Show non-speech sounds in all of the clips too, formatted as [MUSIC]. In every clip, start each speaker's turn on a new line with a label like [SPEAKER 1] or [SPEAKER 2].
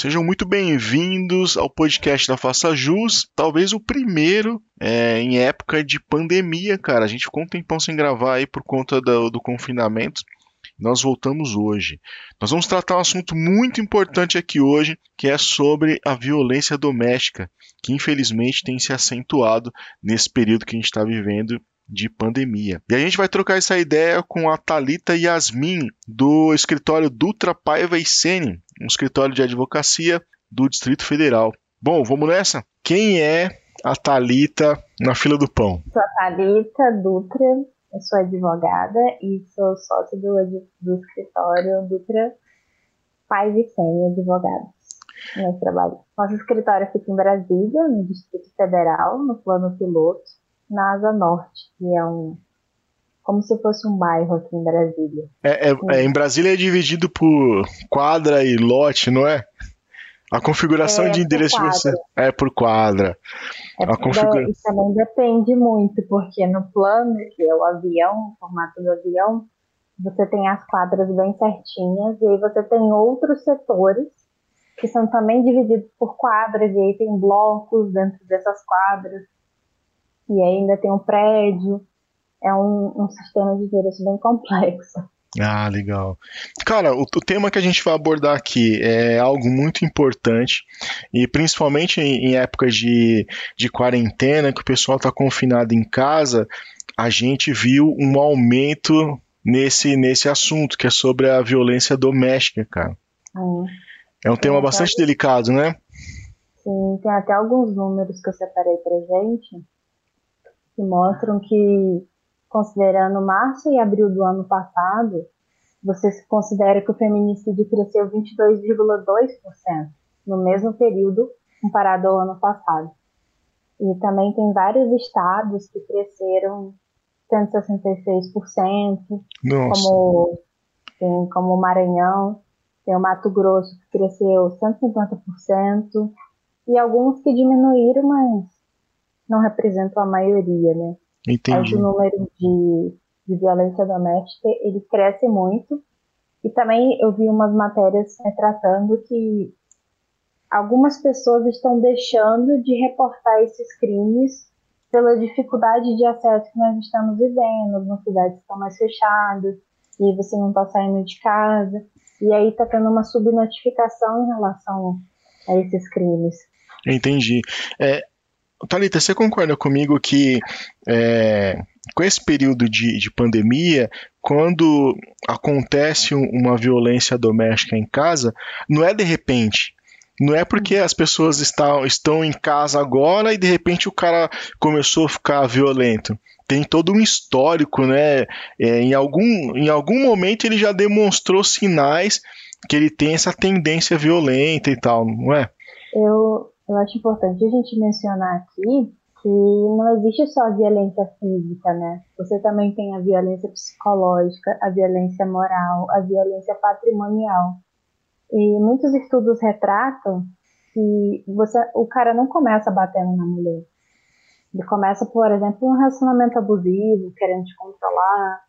[SPEAKER 1] Sejam muito bem-vindos ao podcast da Faça Jus, talvez o primeiro é, em época de pandemia, cara. A gente ficou um tempão sem gravar aí por conta do, do confinamento. Nós voltamos hoje. Nós vamos tratar um assunto muito importante aqui hoje, que é sobre a violência doméstica, que infelizmente tem se acentuado nesse período que a gente está vivendo de pandemia. E a gente vai trocar essa ideia com a Talita Yasmin, do escritório Dutra Paiva e Sene, um escritório de advocacia do Distrito Federal. Bom, vamos nessa? Quem é a Talita na fila do pão?
[SPEAKER 2] Sou a Talita Dutra, eu sou advogada e sou sócia do, do escritório Dutra Paiva e Sene Advogados. Meu trabalho. Nosso escritório fica em Brasília, no Distrito Federal, no plano piloto na Asa Norte, que é um como se fosse um bairro aqui em Brasília.
[SPEAKER 1] É, é, é, em Brasília é dividido por quadra e lote, não é? A configuração é, de endereço você é por quadra.
[SPEAKER 2] É, a configura... Isso também depende muito, porque no plano, que é o avião, o formato do avião, você tem as quadras bem certinhas, e aí você tem outros setores que são também divididos por quadras, e aí tem blocos dentro dessas quadras e ainda tem um prédio. É um, um sistema de direito bem complexo.
[SPEAKER 1] Ah, legal. Cara, o, o, tema que a gente vai abordar aqui é algo muito importante e principalmente em, em épocas de, de quarentena, que o pessoal está confinado em casa, a gente viu um aumento nesse, nesse assunto, que é sobre a violência doméstica, cara. Hum. É um tema bastante delicado, né?
[SPEAKER 2] Sim, tem até alguns números que eu separei pra gente que mostram que, considerando março e abril do ano passado, você considera que o feminicídio cresceu 22,2% no mesmo período comparado ao ano passado. E também tem vários estados que cresceram 166%, Nossa. como tem como o Maranhão, tem o Mato Grosso que cresceu 150%, e alguns que diminuíram, mas não representam a maioria, né?
[SPEAKER 1] Entendi.
[SPEAKER 2] Mas o número de, de violência doméstica, ele cresce muito. E também eu vi umas matérias retratando que algumas pessoas estão deixando de reportar esses crimes pela dificuldade de acesso que nós estamos vivendo, as cidades estão mais fechadas, e você não está saindo de casa, e aí está tendo uma subnotificação em relação a esses crimes.
[SPEAKER 1] Entendi. É, Thalita, você concorda comigo que é, com esse período de, de pandemia, quando acontece uma violência doméstica em casa, não é de repente, não é porque as pessoas estão, estão em casa agora e de repente o cara começou a ficar violento. Tem todo um histórico, né? É, em, algum, em algum momento ele já demonstrou sinais que ele tem essa tendência violenta e tal, não é?
[SPEAKER 2] Eu, eu acho importante a gente mencionar aqui que não existe só a violência física, né? Você também tem a violência psicológica, a violência moral, a violência patrimonial. E muitos estudos retratam que você, o cara não começa batendo na mulher. Ele começa, por exemplo, um relacionamento abusivo, querendo te controlar,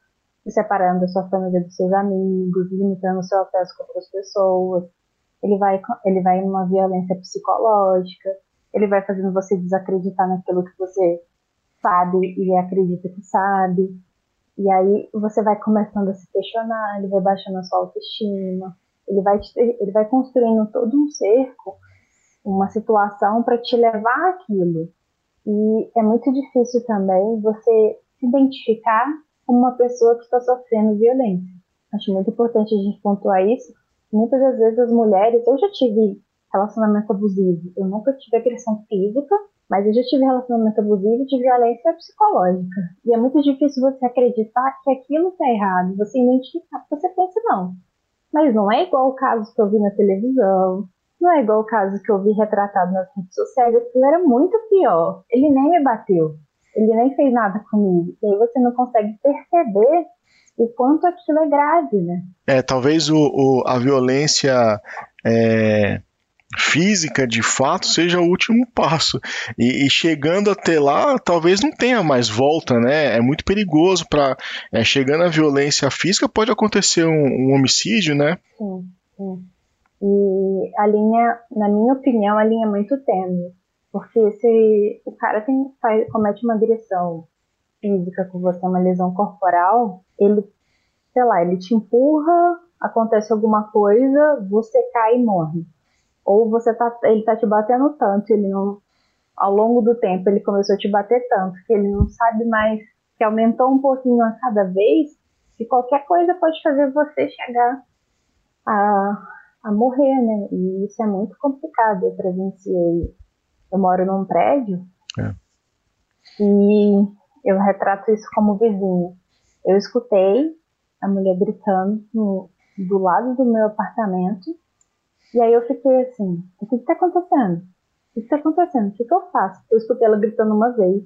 [SPEAKER 2] se separando da sua família dos seus amigos, limitando o seu acesso com outras pessoas ele vai, ele vai numa violência psicológica, ele vai fazendo você desacreditar naquilo que você sabe e acredita que sabe. E aí você vai começando a se questionar, ele vai baixando a sua autoestima, ele vai, te, ele vai construindo todo um cerco, uma situação para te levar àquilo. E é muito difícil também você se identificar como uma pessoa que está sofrendo violência. Acho muito importante a gente pontuar isso, muitas das vezes as mulheres, eu já tive relacionamento abusivo, eu nunca tive agressão física, mas eu já tive relacionamento abusivo de violência psicológica. E é muito difícil você acreditar que aquilo está errado, você identificar, você pensa, não. Mas não é igual o caso que eu vi na televisão, não é igual o caso que eu vi retratado nas redes sociais, aquilo era muito pior. Ele nem me bateu, ele nem fez nada comigo. E aí você não consegue perceber o quanto aquilo é grave, né?
[SPEAKER 1] É, talvez o, o a violência é, física, de fato, seja o último passo. E, e, chegando até lá, talvez não tenha mais volta, né? É muito perigoso para é, chegando à violência física, pode acontecer um, um homicídio, né?
[SPEAKER 2] Sim, sim. E a linha, na minha opinião, a linha é muito tênue. Porque se o cara tem, faz, comete uma agressão física com você, uma lesão corporal, ele, sei lá, ele te empurra, acontece alguma coisa, você cai e morre. Ou você tá, ele tá te batendo tanto, ele não, ao longo do tempo ele começou a te bater tanto que ele não sabe mais, que aumentou um pouquinho a cada vez, que qualquer coisa pode fazer você chegar a, a morrer, né? E isso é muito complicado. Eu presenciei. Eu moro num prédio é. e eu retrato isso como vizinho. Eu escutei a mulher gritando no, do lado do meu apartamento e aí eu fiquei assim: o que está acontecendo? O que está acontecendo? O que, que eu faço? Eu escutei ela gritando uma vez.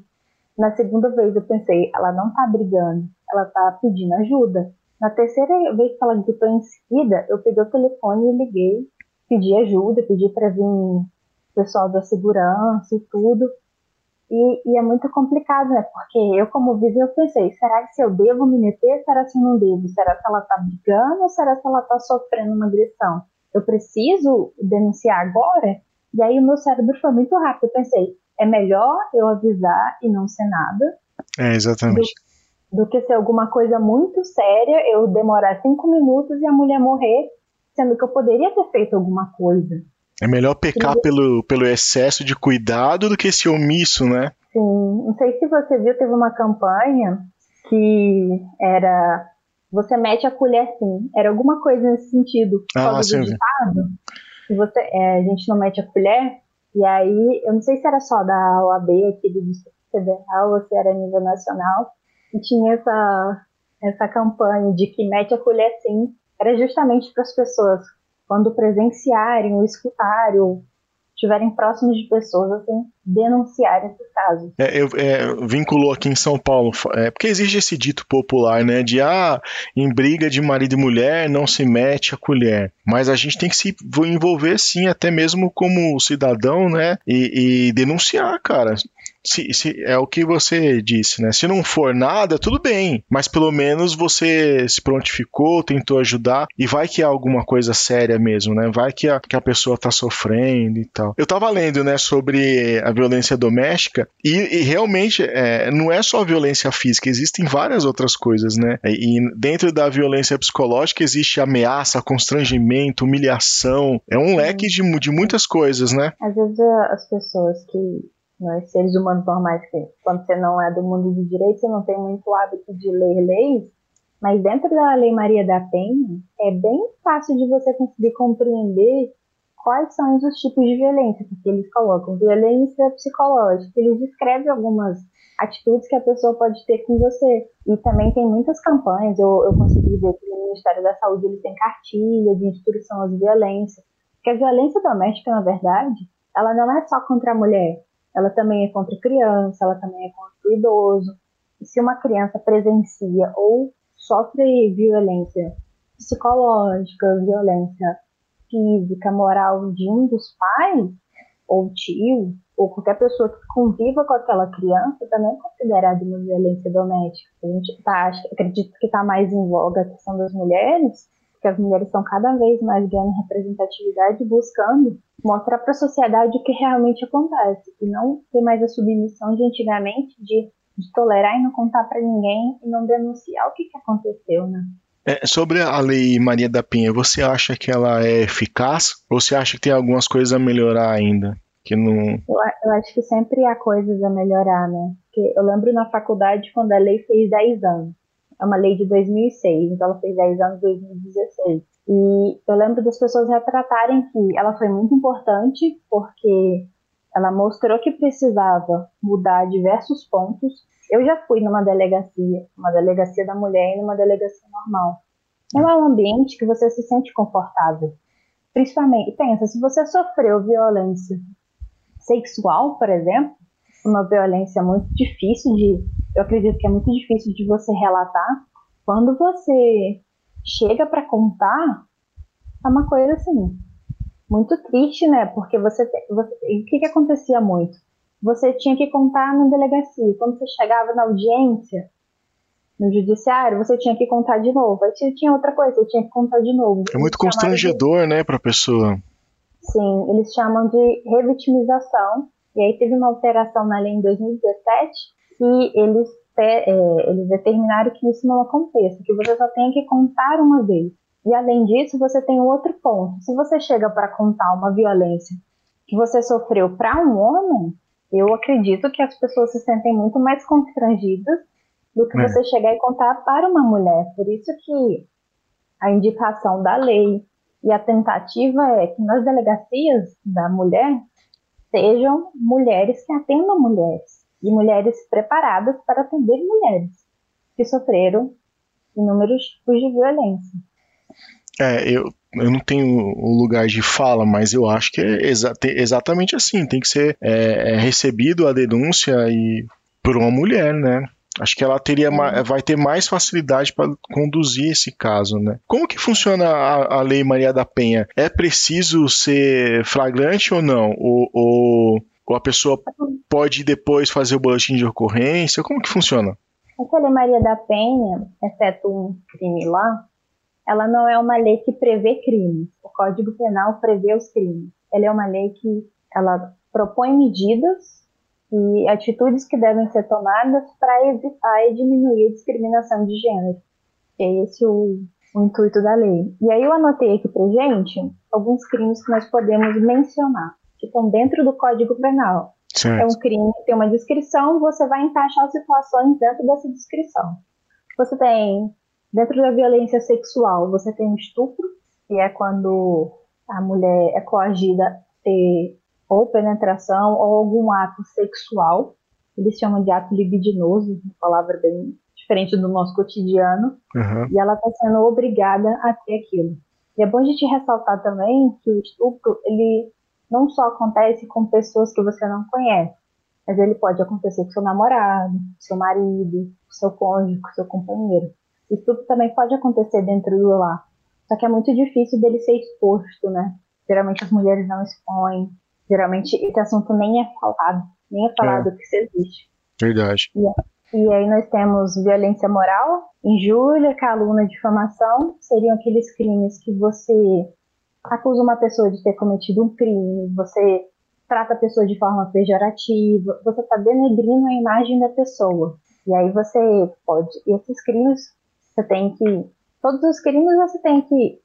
[SPEAKER 2] Na segunda vez eu pensei: ela não está brigando, ela está pedindo ajuda. Na terceira vez que ela gritou em seguida, eu peguei o telefone e liguei, pedi ajuda, pedi para vir o pessoal da segurança e tudo. E, e, é muito complicado, né? Porque eu, como vizinha, eu pensei, será que se eu devo me meter? Será que eu não devo? Será que ela tá brigando ou será que ela tá sofrendo uma agressão? Eu preciso denunciar agora? E aí o meu cérebro foi muito rápido. Eu pensei, é melhor eu avisar e não ser nada.
[SPEAKER 1] É, exatamente
[SPEAKER 2] do que ser alguma coisa muito séria, eu demorar cinco minutos e a mulher morrer, sendo que eu poderia ter feito alguma coisa.
[SPEAKER 1] É melhor pecar pelo, pelo excesso de cuidado do que ser omisso, né?
[SPEAKER 2] Sim. Não sei se você viu, teve uma campanha que era você mete a colher sim. Era alguma coisa nesse sentido.
[SPEAKER 1] Ah, sim. Do ditado,
[SPEAKER 2] você, é, a gente não mete a colher. E aí, eu não sei se era só da OAB aqui do Distrito Federal ou se era a nível nacional, e tinha essa, essa campanha de que mete a colher sim, era justamente para as pessoas, quando presenciarem ou escutarem ou estiverem próximos de pessoas, assim, denunciar esses casos.
[SPEAKER 1] É, eu, é, vinculou aqui em São Paulo, é, porque existe esse dito popular, né, de ah, em briga de marido e mulher não se mete a colher. Mas a gente tem que se envolver sim, até mesmo como cidadão, né, e, e denunciar, cara se, se, é o que você disse, né? Se não for nada, tudo bem, mas pelo menos você se prontificou, tentou ajudar e vai que é alguma coisa séria mesmo, né? Vai que a, que a pessoa tá sofrendo e tal. Eu tava lendo, né, sobre a violência doméstica e, e realmente é, não é só violência física, existem várias outras coisas, né? E dentro da violência psicológica existe ameaça, constrangimento, humilhação, é um leque de, de muitas coisas, né?
[SPEAKER 2] Às vezes as pessoas que nós seres humanos normais, que quando você não é do mundo do direito, você não tem muito hábito de ler leis, mas dentro da Lei Maria da Penha, é bem fácil de você conseguir compreender quais são os tipos de violência, porque eles colocam violência psicológica, eles descrevem algumas atitudes que a pessoa pode ter com você. E também tem muitas campanhas, eu, eu consegui ver que no Ministério da Saúde eles têm cartilha de instrução às violências, porque a violência doméstica, na verdade, ela não é só contra a mulher, ela também é contra criança, ela também é contra o idoso. E se uma criança presencia ou sofre violência psicológica, violência física, moral de um dos pais, ou tio, ou qualquer pessoa que conviva com aquela criança, também é considerada uma violência doméstica. A gente tá, acredito que está mais em voga a questão das mulheres, porque as mulheres estão cada vez mais ganhando representatividade, buscando mostrar para a sociedade o que realmente acontece e não ter mais a submissão de antigamente de, de tolerar e não contar para ninguém e não denunciar o que, que aconteceu, né?
[SPEAKER 1] É, sobre a lei Maria da Penha, você acha que ela é eficaz ou você acha que tem algumas coisas a melhorar ainda? Que não...
[SPEAKER 2] eu, eu acho que sempre há coisas a melhorar, né? Porque eu lembro na faculdade quando a lei fez 10 anos. É uma lei de 2006, então ela fez 10 anos em 2016. E eu lembro das pessoas retratarem que ela foi muito importante porque ela mostrou que precisava mudar diversos pontos. Eu já fui numa delegacia, uma delegacia da mulher e numa delegacia normal. Não é um ambiente que você se sente confortável. Principalmente, pensa, se você sofreu violência sexual, por exemplo, uma violência muito difícil de, eu acredito que é muito difícil de você relatar. Quando você chega para contar, é uma coisa assim, muito triste, né? Porque você, você o que, que acontecia muito? Você tinha que contar na delegacia. Quando você chegava na audiência, no judiciário, você tinha que contar de novo. Aí tinha outra coisa, você tinha que contar de novo.
[SPEAKER 1] É muito constrangedor, de... né, para a pessoa.
[SPEAKER 2] Sim, eles chamam de revitimização. E aí teve uma alteração na lei em 2017 que eles, é, eles determinaram que isso não aconteça, que você só tem que contar uma vez. E além disso, você tem outro ponto. Se você chega para contar uma violência que você sofreu para um homem, eu acredito que as pessoas se sentem muito mais constrangidas do que é. você chegar e contar para uma mulher. Por isso que a indicação da lei e a tentativa é que nas delegacias da mulher sejam mulheres que atendam mulheres e mulheres preparadas para atender mulheres que sofreram inúmeros tipos de violência.
[SPEAKER 1] É, eu, eu não tenho o lugar de fala, mas eu acho que é exa exatamente assim. Tem que ser é, é recebido a denúncia e por uma mulher, né? Acho que ela teria vai ter mais facilidade para conduzir esse caso, né? Como que funciona a, a, Lei Maria da Penha? É preciso ser flagrante ou não? Ou, ou, ou, a pessoa pode depois fazer o boletim de ocorrência? Como que funciona?
[SPEAKER 2] Essa Lei Maria da Penha, exceto um crime lá, ela não é uma lei que prevê crimes. O Código Penal prevê os crimes. Ela é uma lei que ela propõe medidas e atitudes que devem ser tomadas para evitar e diminuir a discriminação de gênero. É esse o, o intuito da lei. E aí eu anotei aqui para gente alguns crimes que nós podemos mencionar, estão dentro do Código Penal. Certo. É um crime que tem uma descrição, você vai encaixar situações dentro dessa descrição. Você tem Dentro da violência sexual, você tem o estupro, que é quando a mulher é coagida a ter ou penetração ou algum ato sexual. Eles chamam de ato libidinoso, uma palavra bem diferente do nosso cotidiano. Uhum. E ela está sendo obrigada a ter aquilo. E é bom a gente ressaltar também que o estupro, ele não só acontece com pessoas que você não conhece, mas ele pode acontecer com seu namorado, seu marido, seu cônjuge, com seu companheiro. Estupro também pode acontecer dentro do lar. Só que é muito difícil dele ser exposto, né? Geralmente as mulheres não expõem. Geralmente esse assunto nem é falado. Nem é falado é. que isso existe.
[SPEAKER 1] Verdade.
[SPEAKER 2] E, e aí nós temos violência moral, injúria, calúnia, difamação. Seriam aqueles crimes que você acusa uma pessoa de ter cometido um crime, você trata a pessoa de forma pejorativa, você está denegrindo a imagem da pessoa. E aí você pode. Esses crimes você tem que. Todos os crimes você tem que.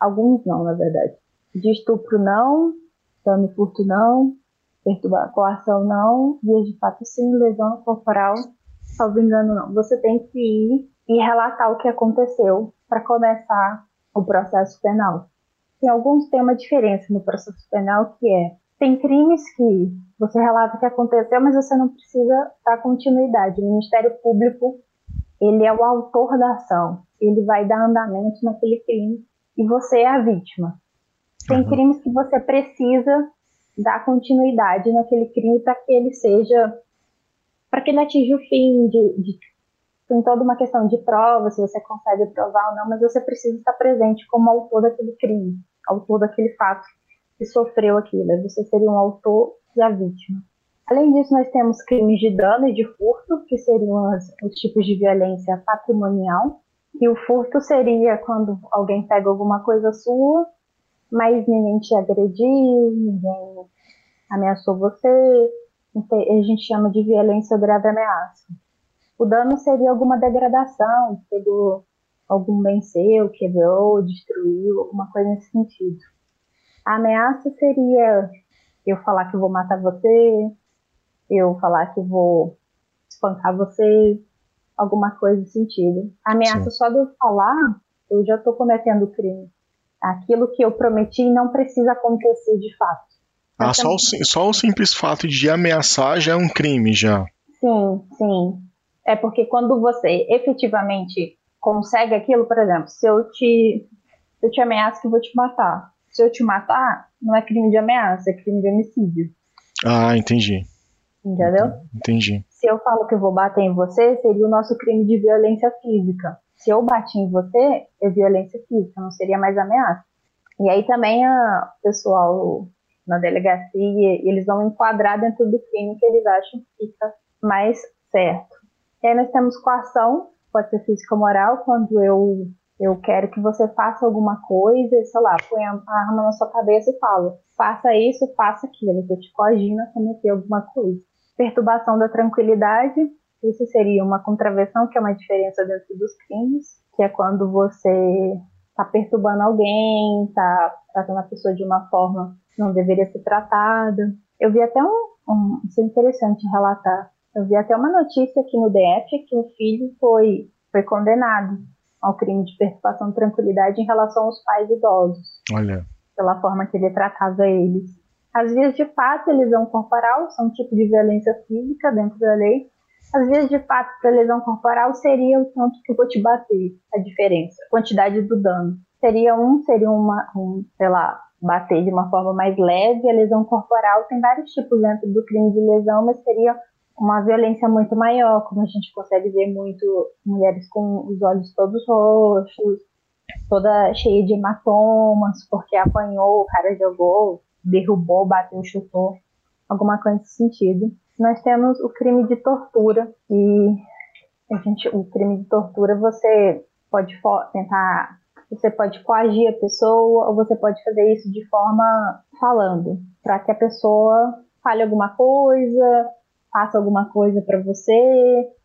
[SPEAKER 2] Alguns não, na verdade. De estupro não, dano furto não, perturbação, coação não, vias de fato sim, lesão corporal, salvo engano não. Você tem que ir e relatar o que aconteceu para começar o processo penal. Tem alguns tem uma diferença no processo penal que é tem crimes que você relata que aconteceu, mas você não precisa dar continuidade. O Ministério Público ele é o autor da ação, ele vai dar andamento naquele crime e você é a vítima. Tem uhum. crimes que você precisa dar continuidade naquele crime para que ele seja, para que ele atinja o fim de, de tem toda uma questão de prova, se você consegue provar ou não, mas você precisa estar presente como autor daquele crime, autor daquele fato que sofreu aquilo. Você seria um autor e a vítima. Além disso, nós temos crimes de dano e de furto, que seriam os, os tipos de violência patrimonial. E o furto seria quando alguém pega alguma coisa sua, mas ninguém te agrediu, ninguém ameaçou você. A gente chama de violência grave ameaça. O dano seria alguma degradação, pegou algum bem seu, quebrou, destruiu, alguma coisa nesse sentido. A ameaça seria eu falar que vou matar você, eu falar que vou espancar você, alguma coisa nesse sentido. A ameaça Sim. só de eu falar, eu já estou cometendo crime. Aquilo que eu prometi não precisa acontecer de fato.
[SPEAKER 1] Ah, só o, só o simples fato de ameaçar já é um crime, já.
[SPEAKER 2] Sim, sim. É porque quando você efetivamente consegue aquilo, por exemplo, se eu te, se eu te ameaço que vou te matar. Se eu te matar, não é crime de ameaça, é crime de homicídio.
[SPEAKER 1] Ah, entendi.
[SPEAKER 2] Entendeu?
[SPEAKER 1] Entendi.
[SPEAKER 2] Se eu falo que eu vou bater em você, seria o nosso crime de violência física. Se eu bati em você, é violência física, não seria mais ameaça. E aí também o pessoal na delegacia, eles vão enquadrar dentro do crime que eles acham que fica mais certo. E aí nós temos coação, pode ser física ou moral, quando eu, eu quero que você faça alguma coisa, sei lá, põe a arma na sua cabeça e falo, faça isso, faça aquilo, eu te coagindo a cometer alguma coisa. Perturbação da tranquilidade, isso seria uma contravenção, que é uma diferença dentro dos crimes, que é quando você está perturbando alguém, está tratando a pessoa de uma forma que não deveria ser tratada. Eu vi até um, um isso é interessante relatar. Eu vi até uma notícia aqui no DF que o filho foi, foi condenado ao crime de perturbação de tranquilidade em relação aos pais idosos.
[SPEAKER 1] Olha.
[SPEAKER 2] Pela forma que ele tratava eles. As vias de fato e lesão corporal são um tipo de violência física dentro da lei, as vezes de fato para lesão corporal seria o tanto que eu vou te bater, a diferença, a quantidade do dano. Seria um, seria uma, um, sei lá, bater de uma forma mais leve. A lesão corporal tem vários tipos dentro do crime de lesão, mas seria uma violência muito maior, como a gente consegue ver muito mulheres com os olhos todos roxos, toda cheia de hematomas, porque apanhou, o cara jogou, derrubou, bateu, chutou, alguma coisa nesse sentido. Nós temos o crime de tortura e a gente, o crime de tortura você pode tentar, você pode coagir a pessoa ou você pode fazer isso de forma falando, para que a pessoa fale alguma coisa, faça alguma coisa para você.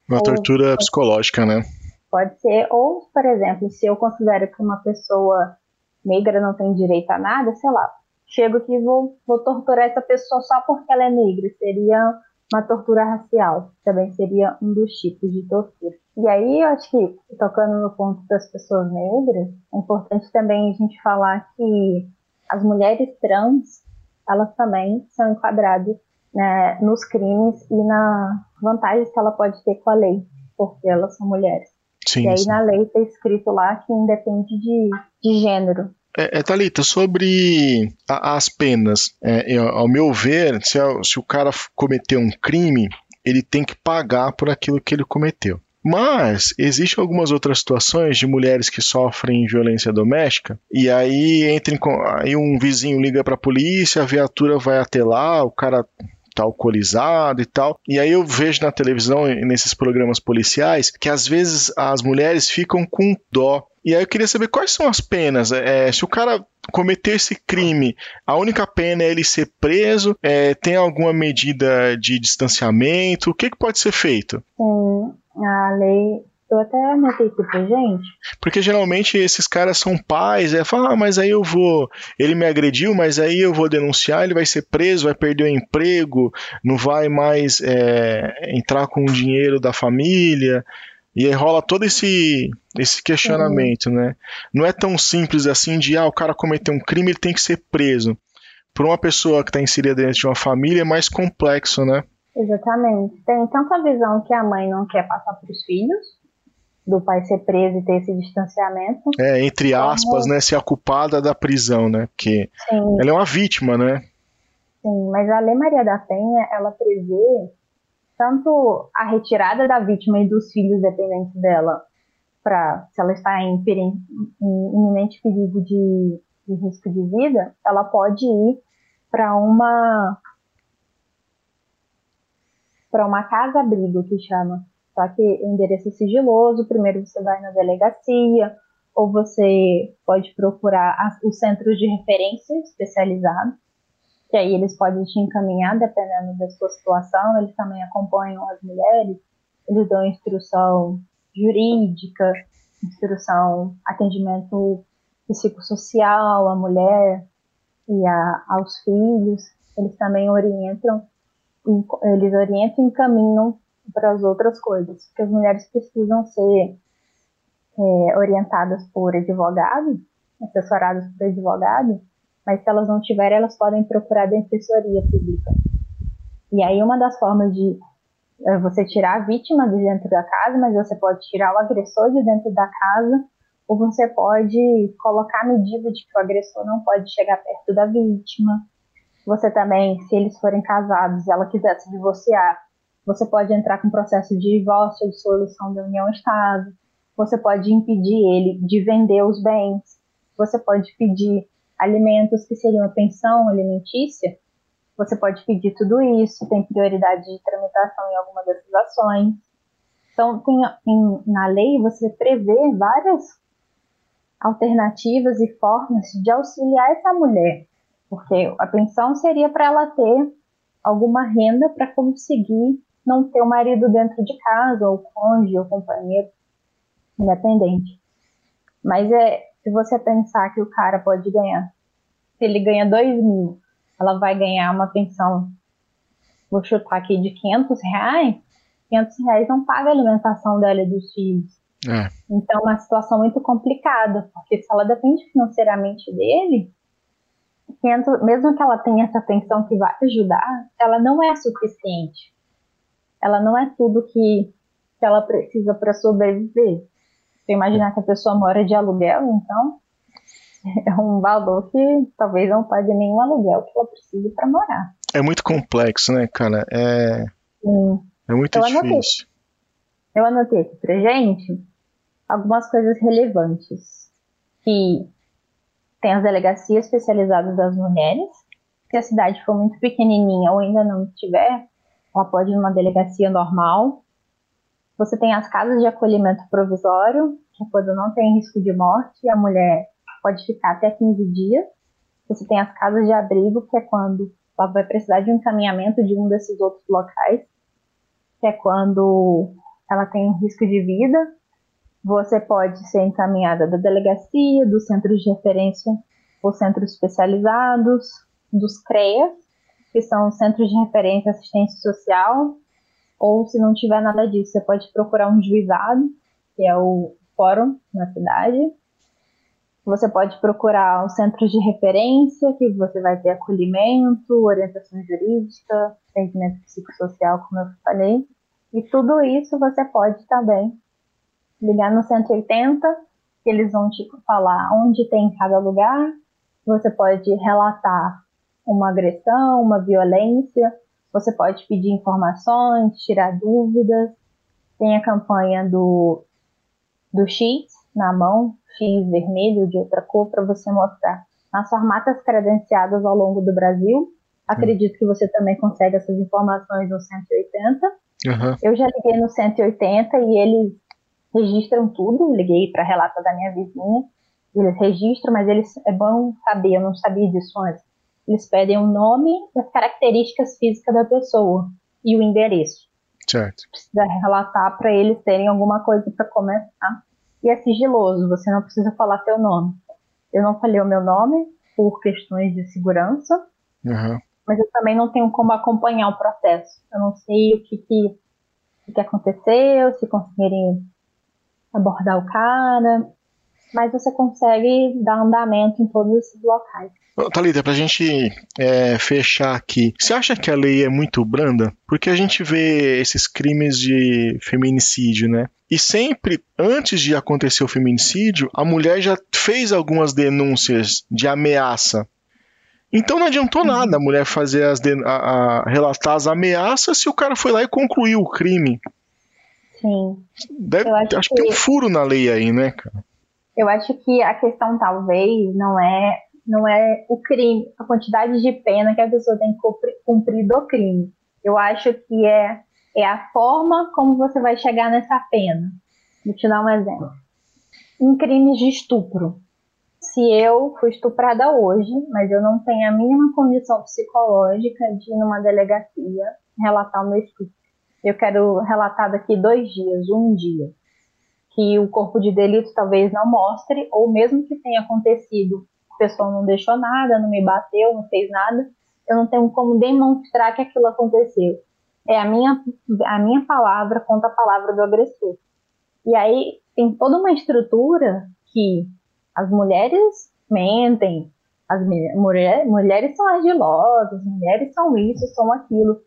[SPEAKER 1] Uma ou, tortura psicológica, né?
[SPEAKER 2] Pode ser, ou, por exemplo, se eu considero que uma pessoa negra não tem direito a nada, sei lá, chego aqui e vou, vou torturar essa pessoa só porque ela é negra. Seria uma tortura racial, também seria um dos tipos de tortura. E aí, eu acho que, tocando no ponto das pessoas negras, é importante também a gente falar que as mulheres trans, elas também são enquadradas né, nos crimes e na vantagens que ela pode ter com a lei, porque elas são mulheres.
[SPEAKER 1] Sim,
[SPEAKER 2] e aí
[SPEAKER 1] sim.
[SPEAKER 2] na lei está escrito lá que independe de, de gênero.
[SPEAKER 1] É, é, Thalita, sobre a, as penas, é, eu, ao meu ver, se, a, se o cara cometeu um crime, ele tem que pagar por aquilo que ele cometeu. Mas existem algumas outras situações de mulheres que sofrem violência doméstica e aí entra em, aí um vizinho liga para a polícia, a viatura vai até lá, o cara tá alcoolizado e tal. E aí eu vejo na televisão, nesses programas policiais, que às vezes as mulheres ficam com dó e aí eu queria saber quais são as penas. É, se o cara cometer esse crime, a única pena é ele ser preso? É, tem alguma medida de distanciamento? O que, que pode ser feito?
[SPEAKER 2] Sim, a lei. Eu até anotei aqui pra gente.
[SPEAKER 1] Porque geralmente esses caras são pais, é, fala, ah, mas aí eu vou. Ele me agrediu, mas aí eu vou denunciar, ele vai ser preso, vai perder o emprego, não vai mais é, entrar com o dinheiro da família. E aí rola todo esse, esse questionamento, uhum. né? Não é tão simples assim de, ah, o cara cometeu um crime, ele tem que ser preso. Para uma pessoa que está inserida dentro de uma família é mais complexo, né?
[SPEAKER 2] Exatamente. Tem tanto a visão que a mãe não quer passar para os filhos, do pai ser preso e ter esse distanciamento.
[SPEAKER 1] É, entre aspas, como... né? Ser a culpada da prisão, né? Porque Sim. ela é uma vítima, né?
[SPEAKER 2] Sim, mas a Lei Maria da Penha, ela prevê tanto a retirada da vítima e dos filhos dependentes dela, para se ela está em, em, em iminente perigo de, de risco de vida, ela pode ir para uma para uma casa-abrigo que chama. Só que o endereço é sigiloso, primeiro você vai na delegacia, ou você pode procurar os centros de referência especializados que aí eles podem te encaminhar dependendo da sua situação, eles também acompanham as mulheres, eles dão instrução jurídica, instrução, atendimento psicossocial à mulher e a, aos filhos, eles também orientam, eles orientam e encaminham para as outras coisas, porque as mulheres precisam ser é, orientadas por advogado, assessoradas por advogado, mas se elas não tiverem, elas podem procurar a defensoria pública. E aí uma das formas de é, você tirar a vítima de dentro da casa, mas você pode tirar o agressor de dentro da casa, ou você pode colocar a medida de que o agressor não pode chegar perto da vítima. Você também, se eles forem casados ela quiser se divorciar, você pode entrar com processo de divórcio, de solução da união-estado. Você pode impedir ele de vender os bens. Você pode pedir alimentos que seriam a pensão alimentícia, você pode pedir tudo isso, tem prioridade de tramitação em alguma dessas ações. Então, tem, em, na lei, você prevê várias alternativas e formas de auxiliar essa mulher, porque a pensão seria para ela ter alguma renda para conseguir não ter o marido dentro de casa, ou cônjuge, ou companheiro, independente. Mas é, se você pensar que o cara pode ganhar, se ele ganha 2 mil, ela vai ganhar uma pensão, vou chutar aqui, de 500 reais, 500 reais não paga a alimentação dela e dos filhos. É. Então é uma situação muito complicada, porque se ela depende financeiramente dele, 500, mesmo que ela tenha essa pensão que vai ajudar, ela não é suficiente. Ela não é tudo que, que ela precisa para sobreviver. Se imaginar que a pessoa mora de aluguel, então [LAUGHS] é um valor que talvez não pague nenhum aluguel que ela precise para morar.
[SPEAKER 1] É muito complexo, né, cara? É, Sim. é muito eu difícil. Anotei.
[SPEAKER 2] Eu anotei aqui pra gente algumas coisas relevantes. Que tem as delegacias especializadas das mulheres. Se a cidade for muito pequenininha ou ainda não tiver, ela pode ir numa delegacia normal. Você tem as casas de acolhimento provisório, que é quando não tem risco de morte, a mulher pode ficar até 15 dias. Você tem as casas de abrigo, que é quando ela vai precisar de um encaminhamento de um desses outros locais, que é quando ela tem risco de vida. Você pode ser encaminhada da delegacia, dos centros de referência ou centros especializados, dos CREAS, que são Centros de Referência Assistência Social, ou se não tiver nada disso, você pode procurar um juizado, que é o fórum na cidade. Você pode procurar os centros de referência, que você vai ter acolhimento, orientação jurídica, atendimento psicossocial, como eu falei. E tudo isso você pode também ligar no 180, que eles vão te falar onde tem cada lugar. Você pode relatar uma agressão, uma violência. Você pode pedir informações, tirar dúvidas. Tem a campanha do, do X na mão, X vermelho de outra cor, para você mostrar nas farmácias credenciadas ao longo do Brasil. Acredito que você também consegue essas informações no 180. Uhum. Eu já liguei no 180 e eles registram tudo. Liguei para relato da minha vizinha. Eles registram, mas eles é bom saber, eu não sabia disso antes. Eles pedem o nome e as características físicas da pessoa e o endereço.
[SPEAKER 1] Certo.
[SPEAKER 2] Precisa relatar para eles terem alguma coisa para começar. E é sigiloso, você não precisa falar seu nome. Eu não falei o meu nome por questões de segurança, uhum. mas eu também não tenho como acompanhar o processo. Eu não sei o que, que, o que aconteceu, se conseguirem abordar o cara, mas você consegue dar andamento em todos esses locais.
[SPEAKER 1] Thalita, pra gente é, fechar aqui, você acha que a lei é muito branda? Porque a gente vê esses crimes de feminicídio, né? E sempre, antes de acontecer o feminicídio, a mulher já fez algumas denúncias de ameaça. Então não adiantou nada a mulher fazer as a, a, relatar as ameaças se o cara foi lá e concluiu o crime.
[SPEAKER 2] Sim.
[SPEAKER 1] Deve, acho, acho que... que tem um furo na lei aí, né, cara?
[SPEAKER 2] Eu acho que a questão talvez não é não é o crime, a quantidade de pena que a pessoa tem que cumprir do crime. Eu acho que é, é a forma como você vai chegar nessa pena. Vou te dar um exemplo. Em crimes de estupro. Se eu fui estuprada hoje, mas eu não tenho a mínima condição psicológica de ir numa delegacia relatar o meu estupro. Eu quero relatar daqui dois dias, um dia, que o corpo de delito talvez não mostre, ou mesmo que tenha acontecido pessoa não deixou nada, não me bateu, não fez nada, eu não tenho como demonstrar que aquilo aconteceu. É a minha, a minha palavra contra a palavra do agressor. E aí tem toda uma estrutura que as mulheres mentem, as mulher, mulheres são argilosas, mulheres são isso, são aquilo.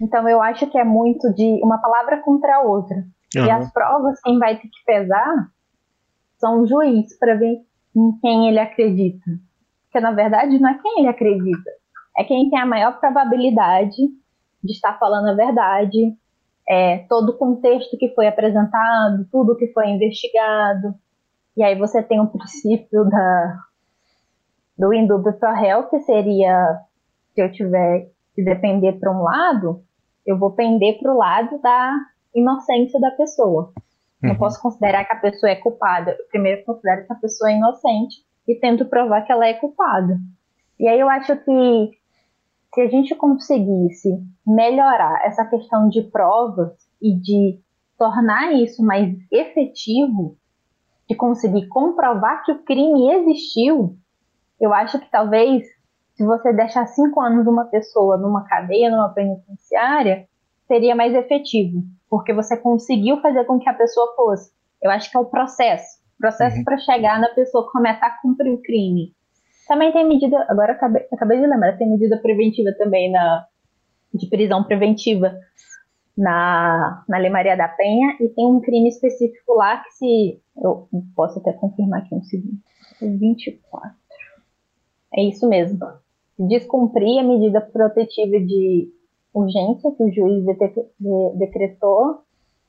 [SPEAKER 2] Então eu acho que é muito de uma palavra contra a outra. Uhum. E as provas, quem vai ter que pesar são o juiz para ver em quem ele acredita. Porque na verdade não é quem ele acredita, é quem tem a maior probabilidade de estar falando a verdade, é, todo o contexto que foi apresentado, tudo que foi investigado. E aí você tem o princípio da, do indúbio pro réu, que seria, se eu tiver que depender para um lado, eu vou pender para o lado da inocência da pessoa. Uhum. Não posso considerar que a pessoa é culpada. Eu primeiro considero que a pessoa é inocente e tento provar que ela é culpada. E aí eu acho que se a gente conseguisse melhorar essa questão de provas e de tornar isso mais efetivo, de conseguir comprovar que o crime existiu, eu acho que talvez se você deixar cinco anos uma pessoa numa cadeia, numa penitenciária, seria mais efetivo, porque você conseguiu fazer com que a pessoa fosse. Eu acho que é o processo, processo uhum. para chegar na pessoa começar a cumprir o crime. Também tem medida, agora acabei, acabei de lembrar, tem medida preventiva também na de prisão preventiva na, na Lei Maria da Penha e tem um crime específico lá que se eu posso até confirmar aqui um segundo. 24. É isso mesmo. Descumprir a medida protetiva de urgência que o juiz decretou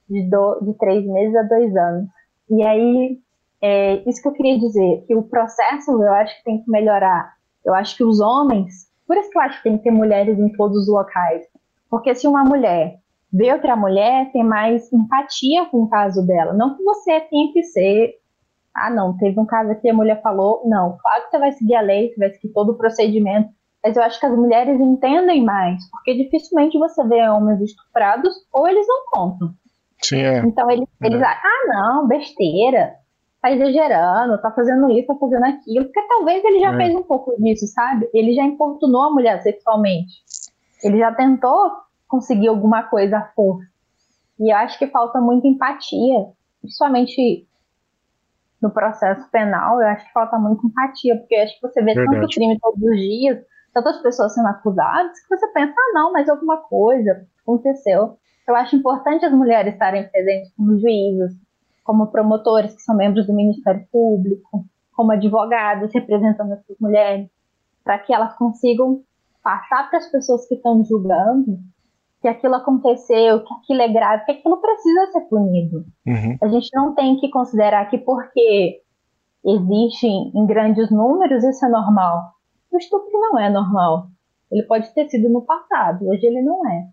[SPEAKER 2] de, do, de três meses a dois anos. E aí é isso que eu queria dizer, que o processo eu acho que tem que melhorar. Eu acho que os homens, por isso que eu acho que tem que ter mulheres em todos os locais. Porque se uma mulher vê outra mulher, tem mais empatia com o caso dela. Não que você tenha que ser, ah, não, teve um caso aqui, a mulher falou, não, claro que você vai seguir a lei, você vai seguir todo o procedimento, mas eu acho que as mulheres entendem mais, porque dificilmente você vê homens estuprados ou eles não contam.
[SPEAKER 1] Sim, é.
[SPEAKER 2] Então eles, eles é. ah, não, besteira, tá exagerando, tá fazendo isso, tá fazendo aquilo, porque talvez ele já é. fez um pouco disso, sabe? Ele já importunou a mulher sexualmente. Ele já tentou conseguir alguma coisa à força. E eu acho que falta muita empatia, principalmente no processo penal, eu acho que falta muita empatia, porque eu acho que você vê Verdade. tanto crime todos os dias, tantas pessoas sendo acusadas, que você pensa, ah, não, mas alguma coisa aconteceu. Eu acho importante as mulheres estarem presentes como juízes, como promotores, que são membros do Ministério Público, como advogados representando essas mulheres, para que elas consigam passar para as pessoas que estão julgando que aquilo aconteceu, que aquilo é grave, que aquilo precisa ser punido. Uhum. A gente não tem que considerar que porque existe em grandes números, isso é normal. O estupro não é normal. Ele pode ter sido no passado, hoje ele não é.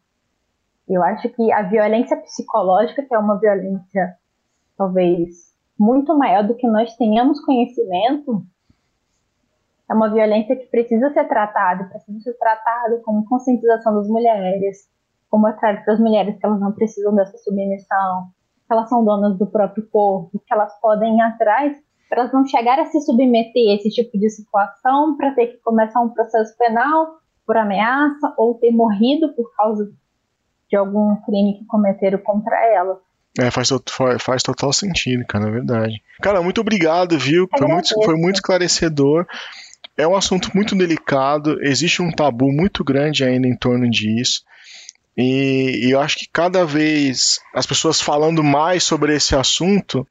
[SPEAKER 2] Eu acho que a violência psicológica, que é uma violência talvez muito maior do que nós tenhamos conhecimento, é uma violência que precisa ser tratada, precisa ser tratada como conscientização das mulheres, como mostrar para as mulheres que elas não precisam dessa submissão, que elas são donas do próprio corpo, que elas podem ir atrás para elas não chegar a se submeter a esse tipo de situação, para ter que começar um processo penal por ameaça ou ter morrido por causa de algum crime que cometeram contra elas.
[SPEAKER 1] É, faz, faz total sentido, cara, é verdade. Cara, muito obrigado, viu? Foi muito, foi muito esclarecedor. É um assunto muito delicado, existe um tabu muito grande ainda em torno disso. E, e eu acho que cada vez as pessoas falando mais sobre esse assunto,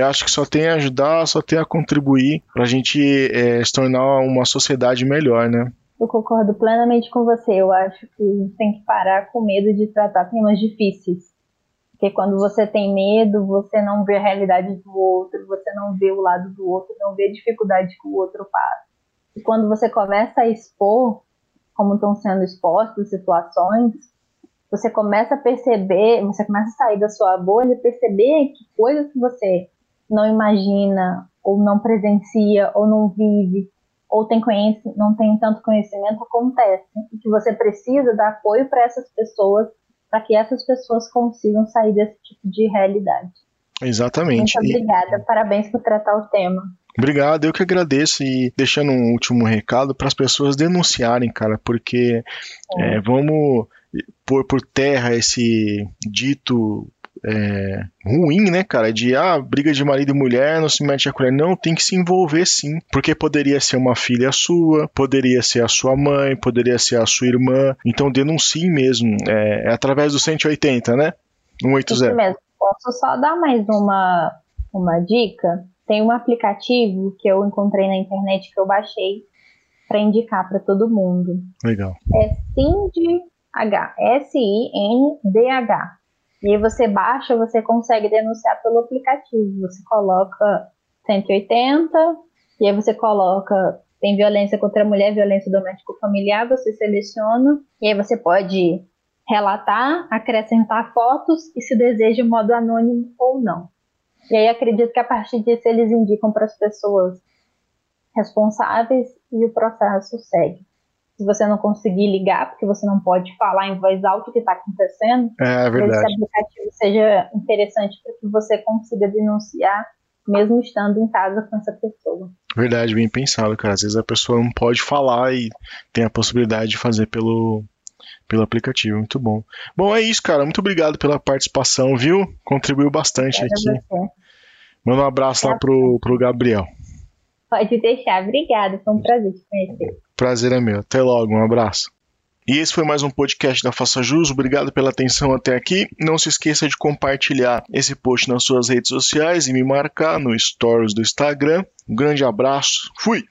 [SPEAKER 1] eu acho que só tem a ajudar, só tem a contribuir para a gente é, se tornar uma sociedade melhor, né?
[SPEAKER 2] Eu concordo plenamente com você. Eu acho que tem que parar com medo de tratar temas difíceis. Porque quando você tem medo, você não vê a realidade do outro, você não vê o lado do outro, não vê a dificuldade que o outro passa. E quando você começa a expor como estão sendo expostas situações, você começa a perceber, você começa a sair da sua bolha e perceber que coisas que você não imagina, ou não presencia, ou não vive, ou tem não tem tanto conhecimento, acontecem. E que você precisa dar apoio para essas pessoas, para que essas pessoas consigam sair desse tipo de realidade.
[SPEAKER 1] Exatamente.
[SPEAKER 2] Muito obrigada, e... parabéns por tratar o tema.
[SPEAKER 1] Obrigado, eu que agradeço e deixando um último recado para as pessoas denunciarem, cara, porque é. É, vamos pôr por terra esse dito é, ruim, né, cara? De ah, briga de marido e mulher, não se mete a colher. Não, tem que se envolver sim. Porque poderia ser uma filha sua, poderia ser a sua mãe, poderia ser a sua irmã. Então denuncie mesmo. É, é através do 180, né? 180. Isso
[SPEAKER 2] mesmo. Posso só dar mais uma, uma dica? Tem um aplicativo que eu encontrei na internet que eu baixei para indicar para todo mundo.
[SPEAKER 1] Legal.
[SPEAKER 2] É Cindy H, S-I-N-D-H. E aí você baixa, você consegue denunciar pelo aplicativo. Você coloca 180, e aí você coloca tem violência contra a mulher, violência doméstico familiar, você seleciona, e aí você pode relatar, acrescentar fotos e se deseja o modo anônimo ou não. E aí acredito que a partir disso eles indicam para as pessoas responsáveis e o processo segue. Se você não conseguir ligar, porque você não pode falar em voz alta o que está acontecendo,
[SPEAKER 1] é, é verdade.
[SPEAKER 2] esse aplicativo seja interessante para que você consiga denunciar, mesmo estando em casa com essa pessoa.
[SPEAKER 1] Verdade, bem pensado, cara. Às vezes a pessoa não pode falar e tem a possibilidade de fazer pelo, pelo aplicativo. Muito bom. Bom, é isso, cara. Muito obrigado pela participação, viu? Contribuiu bastante aqui. Você. Manda um abraço lá pro, pro Gabriel.
[SPEAKER 2] Pode deixar. Obrigada. Foi um prazer te conhecer.
[SPEAKER 1] Prazer é meu. Até logo. Um abraço. E esse foi mais um podcast da Faça Jus. Obrigado pela atenção até aqui. Não se esqueça de compartilhar esse post nas suas redes sociais e me marcar no Stories do Instagram. Um grande abraço. Fui!